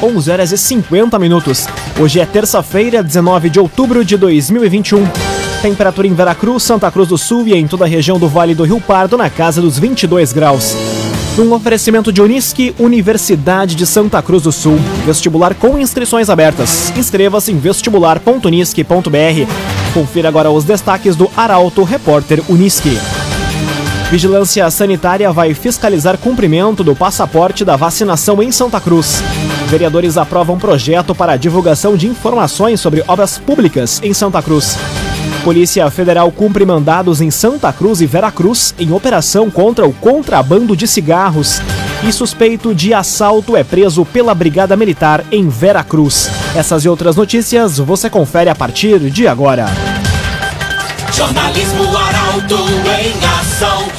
11 horas e 50 minutos. Hoje é terça-feira, 19 de outubro de 2021. Temperatura em Veracruz, Santa Cruz do Sul e em toda a região do Vale do Rio Pardo na casa dos 22 graus. Um oferecimento de Unisque, Universidade de Santa Cruz do Sul. Vestibular com inscrições abertas. Inscreva-se em vestibular.unisque.br. Confira agora os destaques do Arauto Repórter Unisque. Vigilância Sanitária vai fiscalizar cumprimento do passaporte da vacinação em Santa Cruz. Vereadores aprovam projeto para divulgação de informações sobre obras públicas em Santa Cruz. Polícia Federal cumpre mandados em Santa Cruz e Veracruz em operação contra o contrabando de cigarros. E suspeito de assalto é preso pela Brigada Militar em Veracruz. Essas e outras notícias você confere a partir de agora. Jornalismo Arauto em ação.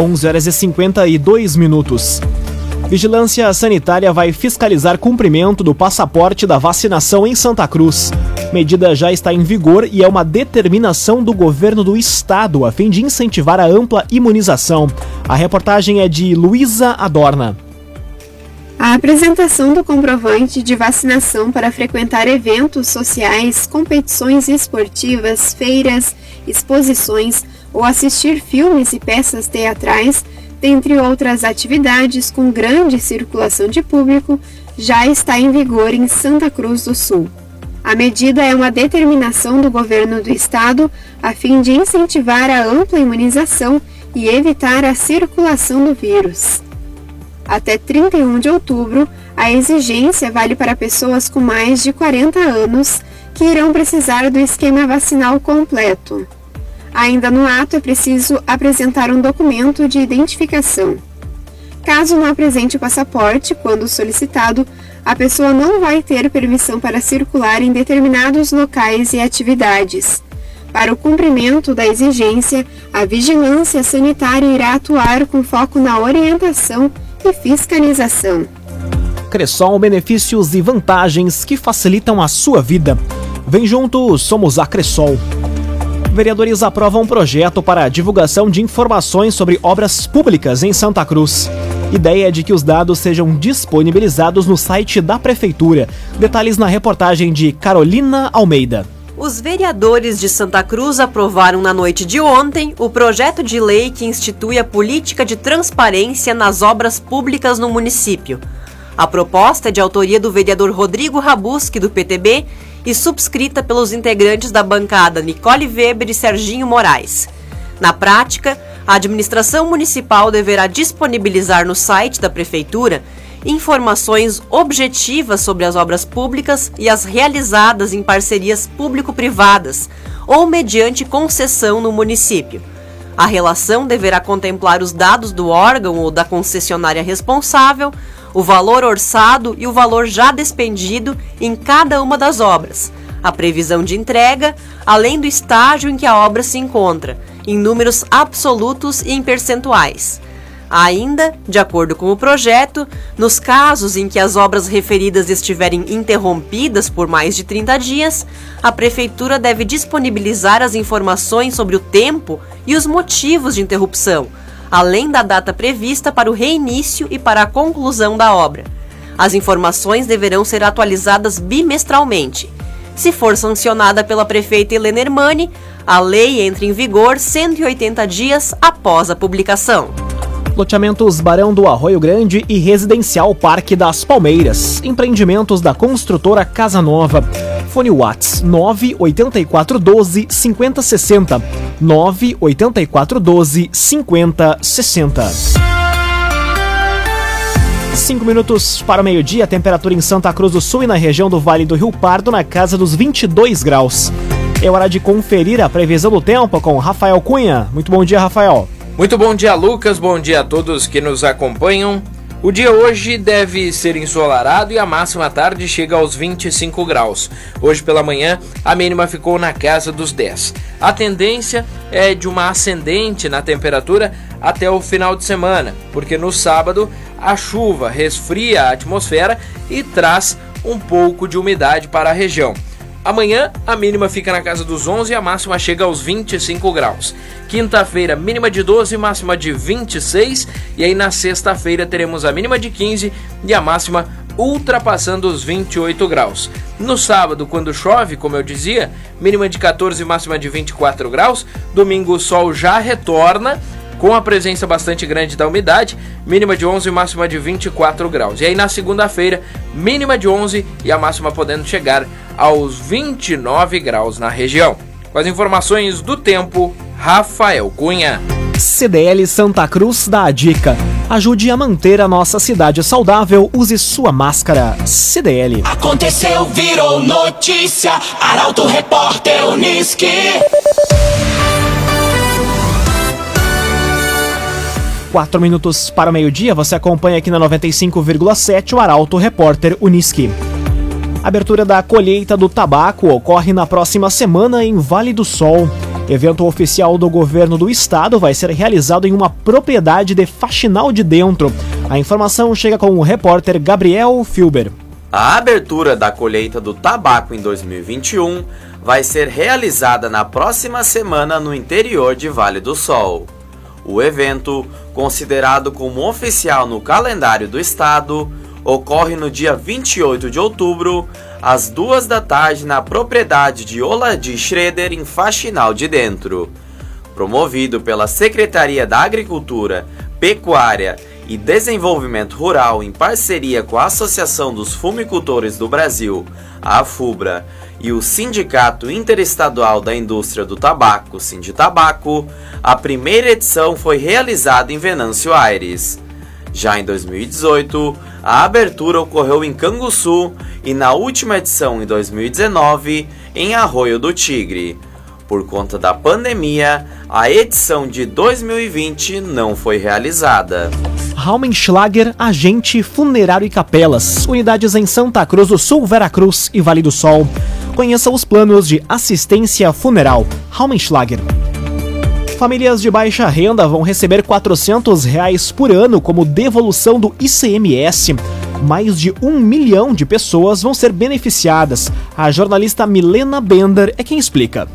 11 horas e 52 minutos. Vigilância Sanitária vai fiscalizar cumprimento do passaporte da vacinação em Santa Cruz. Medida já está em vigor e é uma determinação do governo do estado a fim de incentivar a ampla imunização. A reportagem é de Luísa Adorna. A apresentação do comprovante de vacinação para frequentar eventos sociais, competições esportivas, feiras, exposições ou assistir filmes e peças teatrais, dentre outras atividades com grande circulação de público, já está em vigor em Santa Cruz do Sul. A medida é uma determinação do governo do estado a fim de incentivar a ampla imunização e evitar a circulação do vírus. Até 31 de outubro, a exigência vale para pessoas com mais de 40 anos que irão precisar do esquema vacinal completo. Ainda no ato é preciso apresentar um documento de identificação. Caso não apresente o passaporte, quando solicitado, a pessoa não vai ter permissão para circular em determinados locais e atividades. Para o cumprimento da exigência, a vigilância sanitária irá atuar com foco na orientação e fiscalização. Cressol, benefícios e vantagens que facilitam a sua vida. Vem junto, somos a Cressol. Vereadores aprovam um projeto para a divulgação de informações sobre obras públicas em Santa Cruz. Ideia é de que os dados sejam disponibilizados no site da Prefeitura. Detalhes na reportagem de Carolina Almeida. Os vereadores de Santa Cruz aprovaram na noite de ontem o projeto de lei que institui a política de transparência nas obras públicas no município. A proposta é de autoria do vereador Rodrigo Rabuski, do PTB, e subscrita pelos integrantes da bancada Nicole Weber e Serginho Moraes. Na prática, a administração municipal deverá disponibilizar no site da Prefeitura informações objetivas sobre as obras públicas e as realizadas em parcerias público-privadas ou mediante concessão no município. A relação deverá contemplar os dados do órgão ou da concessionária responsável, o valor orçado e o valor já despendido em cada uma das obras, a previsão de entrega, além do estágio em que a obra se encontra, em números absolutos e em percentuais. Ainda, de acordo com o projeto, nos casos em que as obras referidas estiverem interrompidas por mais de 30 dias, a Prefeitura deve disponibilizar as informações sobre o tempo e os motivos de interrupção, além da data prevista para o reinício e para a conclusão da obra. As informações deverão ser atualizadas bimestralmente. Se for sancionada pela prefeita Helena Hermani, a lei entra em vigor 180 dias após a publicação. Loteamentos Barão do Arroio Grande e Residencial Parque das Palmeiras. Empreendimentos da construtora Casa Nova. Fone Whats 98412 5060. 98412 5060. 5 minutos para o meio-dia, temperatura em Santa Cruz do Sul e na região do Vale do Rio Pardo na casa dos 22 graus. É hora de conferir a previsão do tempo com Rafael Cunha. Muito bom dia, Rafael. Muito bom dia, Lucas. Bom dia a todos que nos acompanham. O dia hoje deve ser ensolarado e a máxima tarde chega aos 25 graus. Hoje pela manhã, a mínima ficou na casa dos 10. A tendência é de uma ascendente na temperatura até o final de semana, porque no sábado a chuva resfria a atmosfera e traz um pouco de umidade para a região. Amanhã a mínima fica na casa dos 11 e a máxima chega aos 25 graus. Quinta-feira, mínima de 12, máxima de 26. E aí na sexta-feira teremos a mínima de 15 e a máxima ultrapassando os 28 graus. No sábado, quando chove, como eu dizia, mínima de 14 e máxima de 24 graus. Domingo o sol já retorna com a presença bastante grande da umidade, mínima de 11 e máxima de 24 graus. E aí na segunda-feira, mínima de 11 e a máxima podendo chegar aos 29 graus na região. Com as informações do tempo, Rafael Cunha. CDL Santa Cruz dá a dica. Ajude a manter a nossa cidade saudável, use sua máscara. CDL. Aconteceu, virou notícia. Arauto Repórter Uniski. Quatro minutos para o meio-dia, você acompanha aqui na 95,7 o Arauto Repórter Uniski. A abertura da colheita do tabaco ocorre na próxima semana em Vale do Sol. Evento oficial do governo do estado vai ser realizado em uma propriedade de Faxinal de Dentro. A informação chega com o repórter Gabriel Filber. A abertura da colheita do tabaco em 2021 vai ser realizada na próxima semana no interior de Vale do Sol. O evento, considerado como oficial no calendário do estado, ocorre no dia 28 de outubro, às duas da tarde, na propriedade de Oladi Schroeder, em Faxinal de Dentro. Promovido pela Secretaria da Agricultura, Pecuária e Desenvolvimento Rural em parceria com a Associação dos Fumicultores do Brasil, a AFUBRA, e o Sindicato Interestadual da Indústria do Tabaco, Sinditabaco, a primeira edição foi realizada em Venâncio Aires. Já em 2018, a abertura ocorreu em Canguçu e na última edição, em 2019, em Arroio do Tigre. Por conta da pandemia, a edição de 2020 não foi realizada. Raumenschlager, agente funerário e capelas, unidades em Santa Cruz do Sul, Veracruz e Vale do Sol. Conheça os planos de assistência funeral. Raumenschlager. Famílias de baixa renda vão receber 400 reais por ano como devolução do ICMS. Mais de um milhão de pessoas vão ser beneficiadas. A jornalista Milena Bender é quem explica.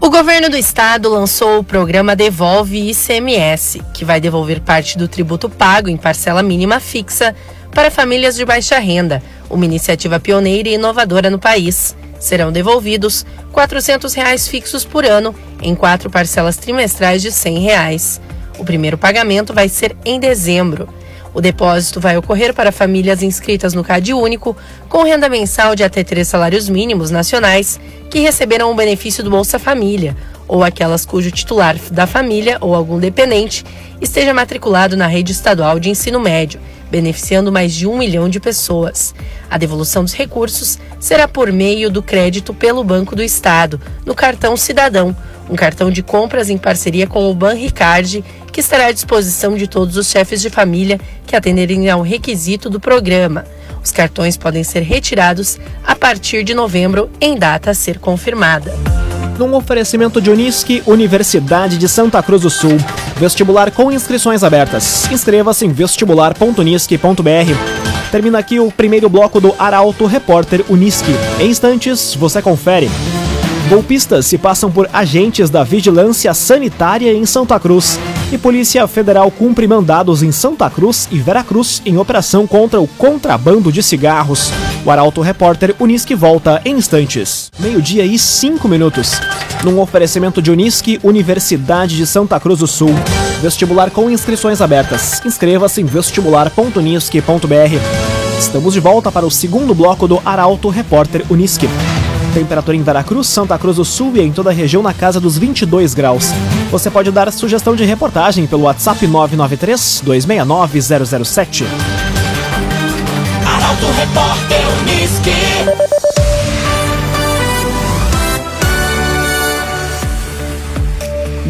O governo do estado lançou o programa Devolve ICMS, que vai devolver parte do tributo pago em parcela mínima fixa para famílias de baixa renda, uma iniciativa pioneira e inovadora no país. Serão devolvidos 400 reais fixos por ano em quatro parcelas trimestrais de 100 reais. O primeiro pagamento vai ser em dezembro. O depósito vai ocorrer para famílias inscritas no CAD Único com renda mensal de até três salários mínimos nacionais que receberam o benefício do Bolsa Família, ou aquelas cujo titular da família ou algum dependente esteja matriculado na rede estadual de ensino médio, beneficiando mais de um milhão de pessoas. A devolução dos recursos será por meio do crédito pelo Banco do Estado, no cartão Cidadão, um cartão de compras em parceria com o Banricard, que estará à disposição de todos os chefes de família que atenderem ao requisito do programa. Os cartões podem ser retirados a partir de novembro, em data a ser confirmada. Num oferecimento de Unisque, Universidade de Santa Cruz do Sul. Vestibular com inscrições abertas. Inscreva-se em vestibular.unisque.br. Termina aqui o primeiro bloco do Arauto Repórter Unisque. Em instantes, você confere. Golpistas se passam por agentes da Vigilância Sanitária em Santa Cruz. E Polícia Federal cumpre mandados em Santa Cruz e Veracruz em operação contra o contrabando de cigarros. O Arauto Repórter Unisque volta em instantes. Meio-dia e cinco minutos. Num oferecimento de Unisque, Universidade de Santa Cruz do Sul. Vestibular com inscrições abertas. Inscreva-se em vestibular.unisque.br. Estamos de volta para o segundo bloco do Arauto Repórter Unisque. Temperatura em Veracruz, Santa Cruz do Sul e em toda a região na casa dos 22 graus. Você pode dar sugestão de reportagem pelo WhatsApp 993 269 007. Arauto Repórter Uniski.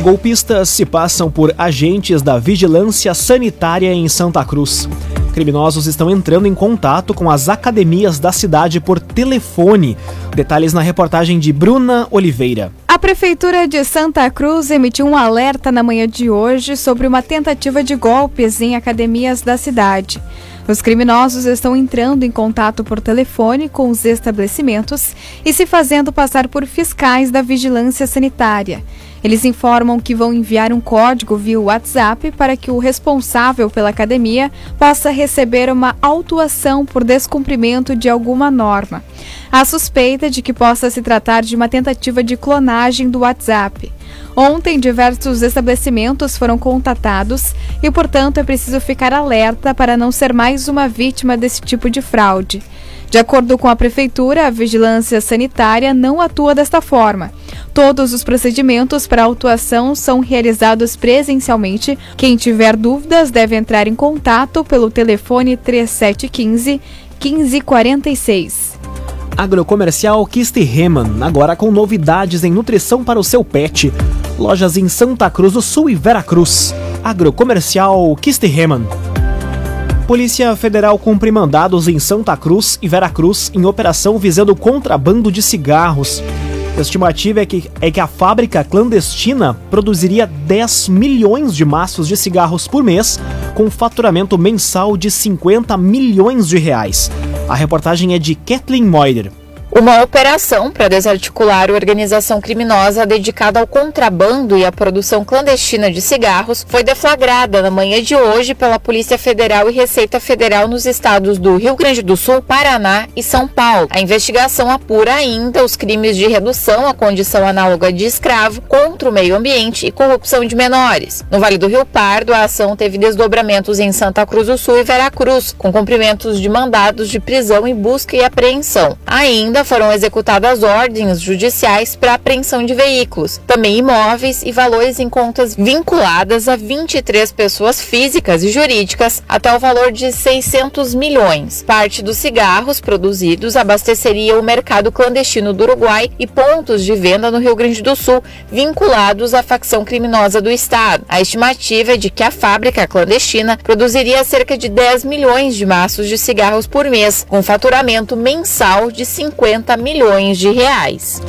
Golpistas se passam por agentes da Vigilância Sanitária em Santa Cruz. criminosos estão entrando em contato com as academias da cidade por telefone. Detalhes na reportagem de Bruna Oliveira. A Prefeitura de Santa Cruz emitiu um alerta na manhã de hoje sobre uma tentativa de golpes em academias da cidade. Os criminosos estão entrando em contato por telefone com os estabelecimentos e se fazendo passar por fiscais da vigilância sanitária. Eles informam que vão enviar um código via WhatsApp para que o responsável pela academia possa receber uma autuação por descumprimento de alguma norma. Há suspeita de que possa se tratar de uma tentativa de clonagem do WhatsApp. Ontem, diversos estabelecimentos foram contatados e, portanto, é preciso ficar alerta para não ser mais uma vítima desse tipo de fraude. De acordo com a Prefeitura, a vigilância sanitária não atua desta forma. Todos os procedimentos para autuação são realizados presencialmente. Quem tiver dúvidas deve entrar em contato pelo telefone 3715 1546. Agrocomercial Kistiheman, agora com novidades em nutrição para o seu pet. Lojas em Santa Cruz do Sul e Veracruz. Agrocomercial Kistiheman. Polícia Federal cumpre mandados em Santa Cruz e Veracruz em operação visando contrabando de cigarros. A estimativa é que, é que a fábrica clandestina produziria 10 milhões de maços de cigarros por mês, com faturamento mensal de 50 milhões de reais. A reportagem é de Kathleen Moider. Uma operação para desarticular a organização criminosa dedicada ao contrabando e à produção clandestina de cigarros foi deflagrada na manhã de hoje pela Polícia Federal e Receita Federal nos estados do Rio Grande do Sul, Paraná e São Paulo. A investigação apura ainda os crimes de redução à condição análoga de escravo contra o meio ambiente e corrupção de menores. No Vale do Rio Pardo, a ação teve desdobramentos em Santa Cruz do Sul e Veracruz, com cumprimentos de mandados de prisão e busca e apreensão. Ainda foram executadas ordens judiciais para apreensão de veículos, também imóveis e valores em contas vinculadas a 23 pessoas físicas e jurídicas até o valor de 600 milhões. Parte dos cigarros produzidos abasteceria o mercado clandestino do Uruguai e pontos de venda no Rio Grande do Sul vinculados à facção criminosa do estado. A estimativa é de que a fábrica clandestina produziria cerca de 10 milhões de maços de cigarros por mês, com faturamento mensal de 50 50 milhões de reais.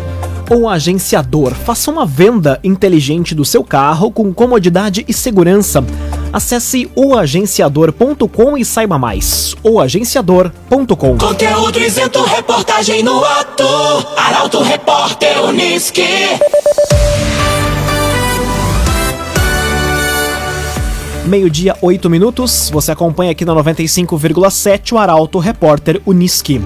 O agenciador faça uma venda inteligente do seu carro com comodidade e segurança. Acesse oagenciador.com e saiba mais. oagenciador.com Conteúdo isento, reportagem no ato. Arauto Repórter Uniski. Meio-dia, 8 minutos. Você acompanha aqui na 95,7 o Arauto Repórter Uniski.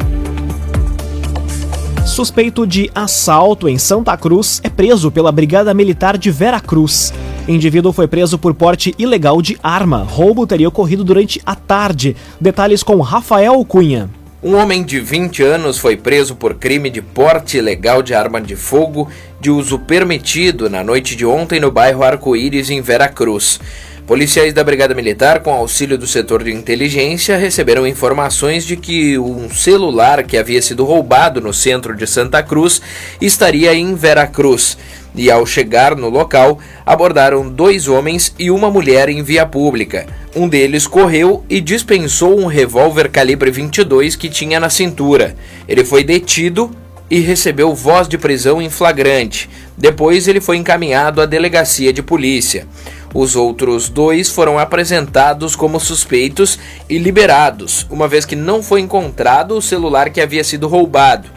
Suspeito de assalto em Santa Cruz é preso pela Brigada Militar de Veracruz. Indivíduo foi preso por porte ilegal de arma. Roubo teria ocorrido durante a tarde. Detalhes com Rafael Cunha. Um homem de 20 anos foi preso por crime de porte ilegal de arma de fogo de uso permitido na noite de ontem no bairro Arco-Íris, em Veracruz. Policiais da Brigada Militar, com auxílio do setor de inteligência, receberam informações de que um celular que havia sido roubado no centro de Santa Cruz estaria em Veracruz. E ao chegar no local, abordaram dois homens e uma mulher em via pública. Um deles correu e dispensou um revólver calibre 22 que tinha na cintura. Ele foi detido e recebeu voz de prisão em flagrante. Depois ele foi encaminhado à delegacia de polícia. Os outros dois foram apresentados como suspeitos e liberados, uma vez que não foi encontrado o celular que havia sido roubado.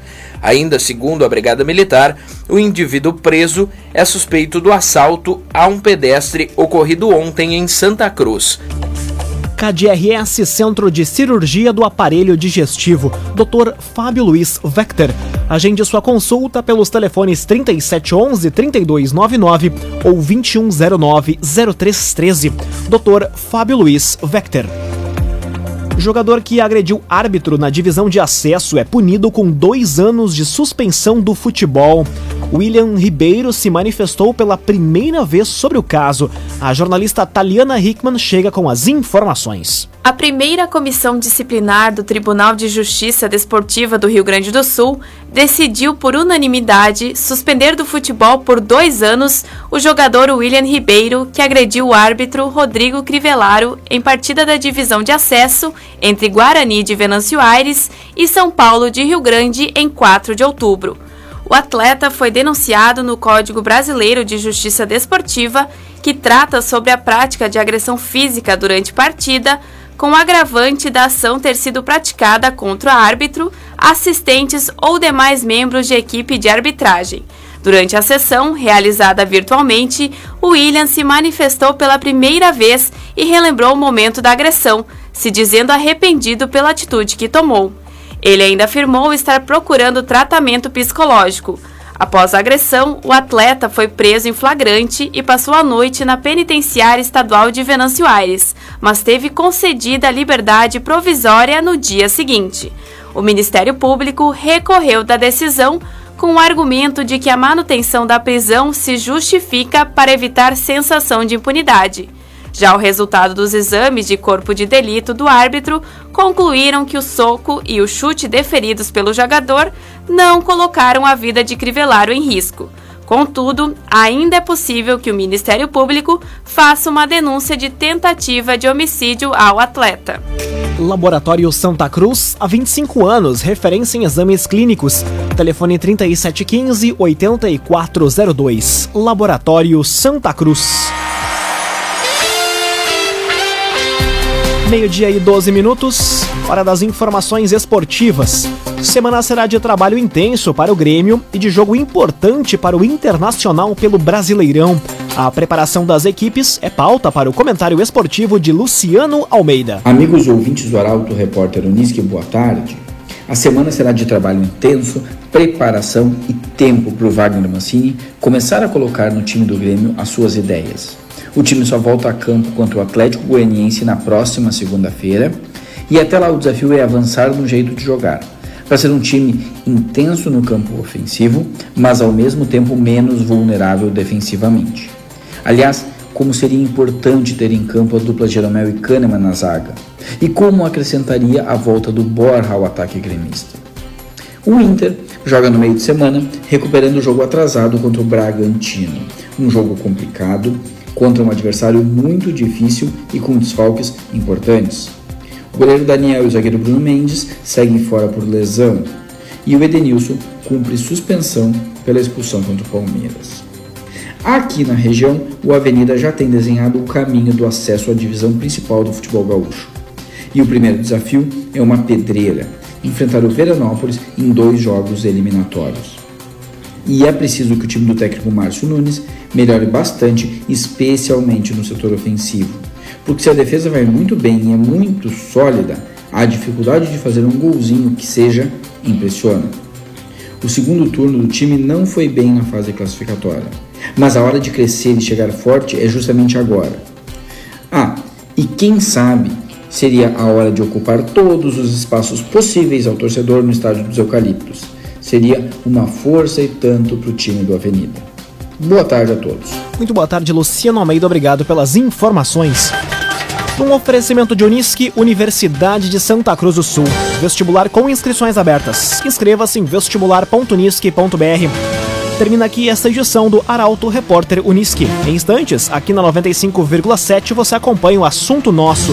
Ainda segundo a Brigada Militar, o indivíduo preso é suspeito do assalto a um pedestre ocorrido ontem em Santa Cruz. KDRS Centro de Cirurgia do Aparelho Digestivo, Dr. Fábio Luiz Vector. Agende sua consulta pelos telefones 3711 3299 ou 2109 0313. Dr. Fábio Luiz Vector. Jogador que agrediu árbitro na divisão de acesso é punido com dois anos de suspensão do futebol. William Ribeiro se manifestou pela primeira vez sobre o caso. A jornalista Taliana Hickman chega com as informações. A primeira comissão disciplinar do Tribunal de Justiça Desportiva do Rio Grande do Sul decidiu por unanimidade suspender do futebol por dois anos o jogador William Ribeiro, que agrediu o árbitro Rodrigo Crivellaro em partida da divisão de acesso entre Guarani de Venâncio Aires e São Paulo de Rio Grande em 4 de outubro. O atleta foi denunciado no Código Brasileiro de Justiça Desportiva, que trata sobre a prática de agressão física durante partida com o agravante da ação ter sido praticada contra o árbitro, assistentes ou demais membros de equipe de arbitragem. Durante a sessão, realizada virtualmente, o William se manifestou pela primeira vez e relembrou o momento da agressão, se dizendo arrependido pela atitude que tomou. Ele ainda afirmou estar procurando tratamento psicológico. Após a agressão, o atleta foi preso em flagrante e passou a noite na penitenciária estadual de Venâncio Aires, mas teve concedida liberdade provisória no dia seguinte. O Ministério Público recorreu da decisão com o argumento de que a manutenção da prisão se justifica para evitar sensação de impunidade. Já o resultado dos exames de corpo de delito do árbitro concluíram que o soco e o chute deferidos pelo jogador não colocaram a vida de Crivellaro em risco. Contudo, ainda é possível que o Ministério Público faça uma denúncia de tentativa de homicídio ao atleta. Laboratório Santa Cruz, há 25 anos, referência em exames clínicos. Telefone 3715-8402. Laboratório Santa Cruz. Meio-dia e 12 minutos, hora das informações esportivas. Semana será de trabalho intenso para o Grêmio e de jogo importante para o Internacional pelo Brasileirão. A preparação das equipes é pauta para o comentário esportivo de Luciano Almeida. Amigos ouvintes do Arauto Repórter Unisque, boa tarde. A semana será de trabalho intenso, preparação e tempo para o Wagner Mancini começar a colocar no time do Grêmio as suas ideias. O time só volta a campo contra o Atlético Goianiense na próxima segunda-feira e até lá o desafio é avançar no jeito de jogar, para ser um time intenso no campo ofensivo, mas ao mesmo tempo menos vulnerável defensivamente. Aliás, como seria importante ter em campo a dupla Jeromel e Kahneman na zaga, e como acrescentaria a volta do Borja ao ataque gremista. O Inter joga no meio de semana, recuperando o jogo atrasado contra o Bragantino, um jogo complicado contra um adversário muito difícil e com desfalques importantes. O goleiro Daniel e o zagueiro Bruno Mendes seguem fora por lesão e o Edenilson cumpre suspensão pela expulsão contra o Palmeiras. Aqui na região, o Avenida já tem desenhado o caminho do acesso à divisão principal do futebol gaúcho. E o primeiro desafio é uma pedreira, enfrentar o Veranópolis em dois jogos eliminatórios. E é preciso que o time do técnico Márcio Nunes melhore bastante, especialmente no setor ofensivo. Porque se a defesa vai muito bem e é muito sólida, a dificuldade de fazer um golzinho que seja impressiona. O segundo turno do time não foi bem na fase classificatória, mas a hora de crescer e chegar forte é justamente agora. Ah, e quem sabe seria a hora de ocupar todos os espaços possíveis ao torcedor no estádio dos Eucaliptos. Seria uma força e tanto para o time do Avenida. Boa tarde a todos. Muito boa tarde, Luciano Almeida. Obrigado pelas informações. Um oferecimento de Unisque, Universidade de Santa Cruz do Sul. Vestibular com inscrições abertas. Inscreva-se em vestibular.unisque.br. Termina aqui esta edição do Arauto Repórter Unisque. Em instantes, aqui na 95,7 você acompanha o assunto nosso.